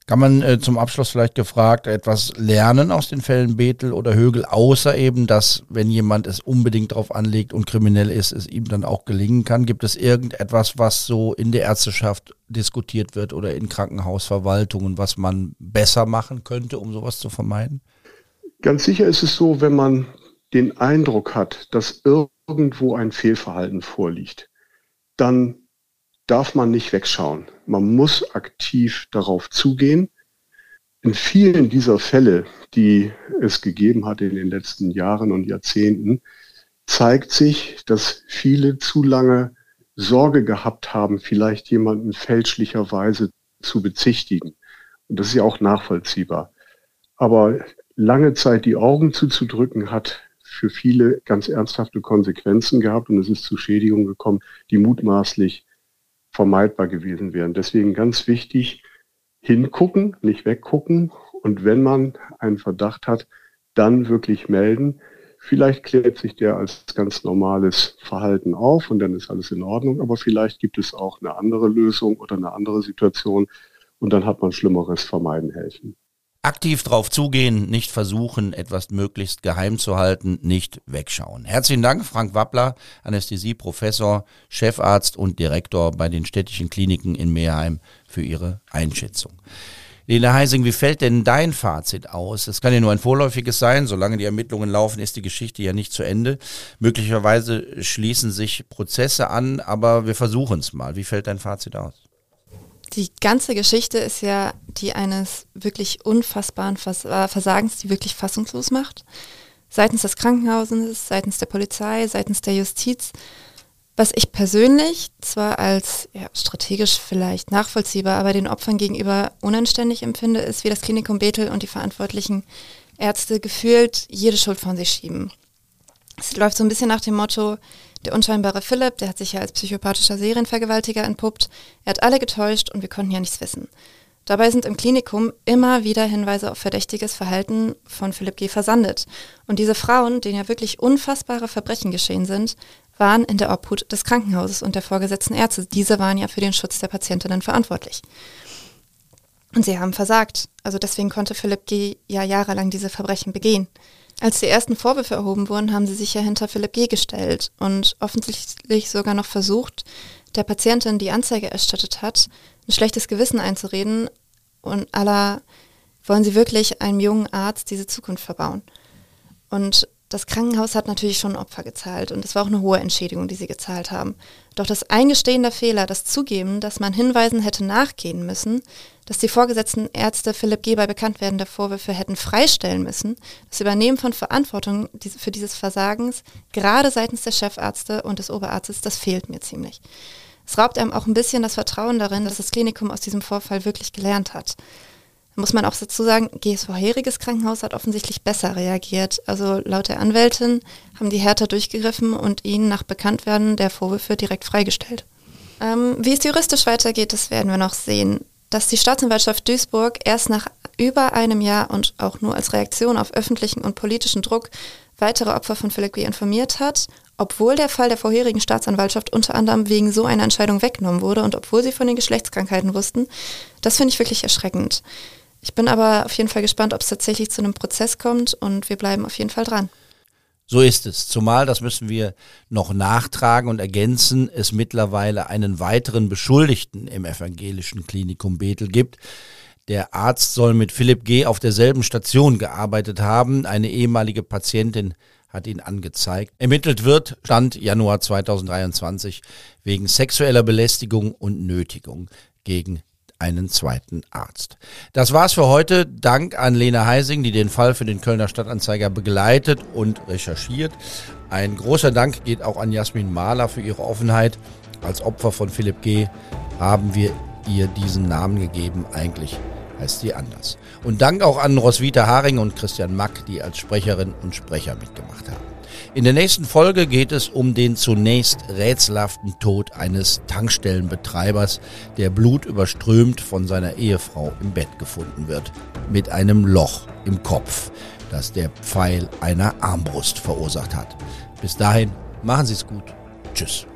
Kann man äh, zum Abschluss vielleicht gefragt etwas lernen aus den Fällen Bethel oder Högel, außer eben, dass wenn jemand es unbedingt darauf anlegt und kriminell ist, es ihm dann auch gelingen kann? Gibt es irgendetwas, was so in der Ärzteschaft diskutiert wird oder in Krankenhausverwaltungen, was man besser machen könnte, um sowas zu vermeiden? Ganz sicher ist es so, wenn man den Eindruck hat, dass irgendwo ein Fehlverhalten vorliegt, dann darf man nicht wegschauen. Man muss aktiv darauf zugehen. In vielen dieser Fälle, die es gegeben hat in den letzten Jahren und Jahrzehnten, zeigt sich, dass viele zu lange Sorge gehabt haben, vielleicht jemanden fälschlicherweise zu bezichtigen. Und das ist ja auch nachvollziehbar. Aber lange Zeit die Augen zuzudrücken hat für viele ganz ernsthafte Konsequenzen gehabt und es ist zu Schädigungen gekommen, die mutmaßlich vermeidbar gewesen wären. Deswegen ganz wichtig, hingucken, nicht weggucken und wenn man einen Verdacht hat, dann wirklich melden. Vielleicht klärt sich der als ganz normales Verhalten auf und dann ist alles in Ordnung, aber vielleicht gibt es auch eine andere Lösung oder eine andere Situation und dann hat man Schlimmeres vermeiden helfen. Aktiv drauf zugehen, nicht versuchen, etwas möglichst geheim zu halten, nicht wegschauen. Herzlichen Dank, Frank Wappler, Anästhesieprofessor, Chefarzt und Direktor bei den städtischen Kliniken in Meerheim für Ihre Einschätzung. Lena Heising, wie fällt denn dein Fazit aus? Es kann ja nur ein vorläufiges sein. Solange die Ermittlungen laufen, ist die Geschichte ja nicht zu Ende. Möglicherweise schließen sich Prozesse an, aber wir versuchen es mal. Wie fällt dein Fazit aus? Die ganze Geschichte ist ja die eines wirklich unfassbaren Vers äh, Versagens, die wirklich fassungslos macht. Seitens des Krankenhauses, seitens der Polizei, seitens der Justiz. Was ich persönlich zwar als ja, strategisch vielleicht nachvollziehbar, aber den Opfern gegenüber unanständig empfinde, ist, wie das Klinikum Bethel und die verantwortlichen Ärzte gefühlt jede Schuld von sich schieben. Es läuft so ein bisschen nach dem Motto, der unscheinbare Philipp, der hat sich ja als psychopathischer Serienvergewaltiger entpuppt. Er hat alle getäuscht und wir konnten ja nichts wissen. Dabei sind im Klinikum immer wieder Hinweise auf verdächtiges Verhalten von Philipp G. versandet. Und diese Frauen, denen ja wirklich unfassbare Verbrechen geschehen sind, waren in der Obhut des Krankenhauses und der vorgesetzten Ärzte. Diese waren ja für den Schutz der Patientinnen verantwortlich. Und sie haben versagt. Also deswegen konnte Philipp G. ja jahrelang diese Verbrechen begehen. Als die ersten Vorwürfe erhoben wurden, haben sie sich ja hinter Philipp G. gestellt und offensichtlich sogar noch versucht, der Patientin, die Anzeige erstattet hat, ein schlechtes Gewissen einzureden und aller wollen sie wirklich einem jungen Arzt diese Zukunft verbauen. Und das Krankenhaus hat natürlich schon Opfer gezahlt und es war auch eine hohe Entschädigung, die sie gezahlt haben. Doch das Eingestehen der Fehler, das Zugeben, dass man Hinweisen hätte nachgehen müssen, dass die vorgesetzten Ärzte Philipp G. bei Bekanntwerden der Vorwürfe hätten freistellen müssen, das Übernehmen von Verantwortung für dieses Versagens, gerade seitens der Chefärzte und des Oberarztes, das fehlt mir ziemlich. Es raubt einem auch ein bisschen das Vertrauen darin, dass das Klinikum aus diesem Vorfall wirklich gelernt hat muss man auch dazu sagen, GS vorheriges Krankenhaus hat offensichtlich besser reagiert. Also laut der Anwältin haben die härter durchgegriffen und ihn nach Bekanntwerden der Vorwürfe direkt freigestellt. Ähm, wie es juristisch weitergeht, das werden wir noch sehen. Dass die Staatsanwaltschaft Duisburg erst nach über einem Jahr und auch nur als Reaktion auf öffentlichen und politischen Druck weitere Opfer von Philipp G. informiert hat, obwohl der Fall der vorherigen Staatsanwaltschaft unter anderem wegen so einer Entscheidung weggenommen wurde und obwohl sie von den Geschlechtskrankheiten wussten. Das finde ich wirklich erschreckend. Ich bin aber auf jeden Fall gespannt, ob es tatsächlich zu einem Prozess kommt und wir bleiben auf jeden Fall dran. So ist es. Zumal, das müssen wir noch nachtragen und ergänzen, es mittlerweile einen weiteren Beschuldigten im evangelischen Klinikum Bethel gibt. Der Arzt soll mit Philipp G. auf derselben Station gearbeitet haben. Eine ehemalige Patientin hat ihn angezeigt. Ermittelt wird, Stand Januar 2023, wegen sexueller Belästigung und Nötigung gegen einen zweiten Arzt. Das war's für heute. Dank an Lena Heising, die den Fall für den Kölner Stadtanzeiger begleitet und recherchiert. Ein großer Dank geht auch an Jasmin Mahler für ihre Offenheit. Als Opfer von Philipp G. haben wir ihr diesen Namen gegeben. Eigentlich heißt sie anders. Und Dank auch an Roswitha Haring und Christian Mack, die als Sprecherin und Sprecher mitgemacht haben. In der nächsten Folge geht es um den zunächst rätselhaften Tod eines Tankstellenbetreibers, der blutüberströmt von seiner Ehefrau im Bett gefunden wird, mit einem Loch im Kopf, das der Pfeil einer Armbrust verursacht hat. Bis dahin, machen Sie es gut. Tschüss.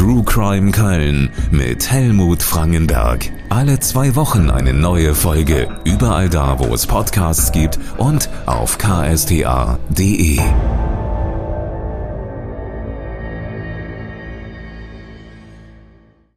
True Crime Köln mit Helmut Frangenberg. Alle zwei Wochen eine neue Folge. Überall da, wo es Podcasts gibt und auf ksta.de.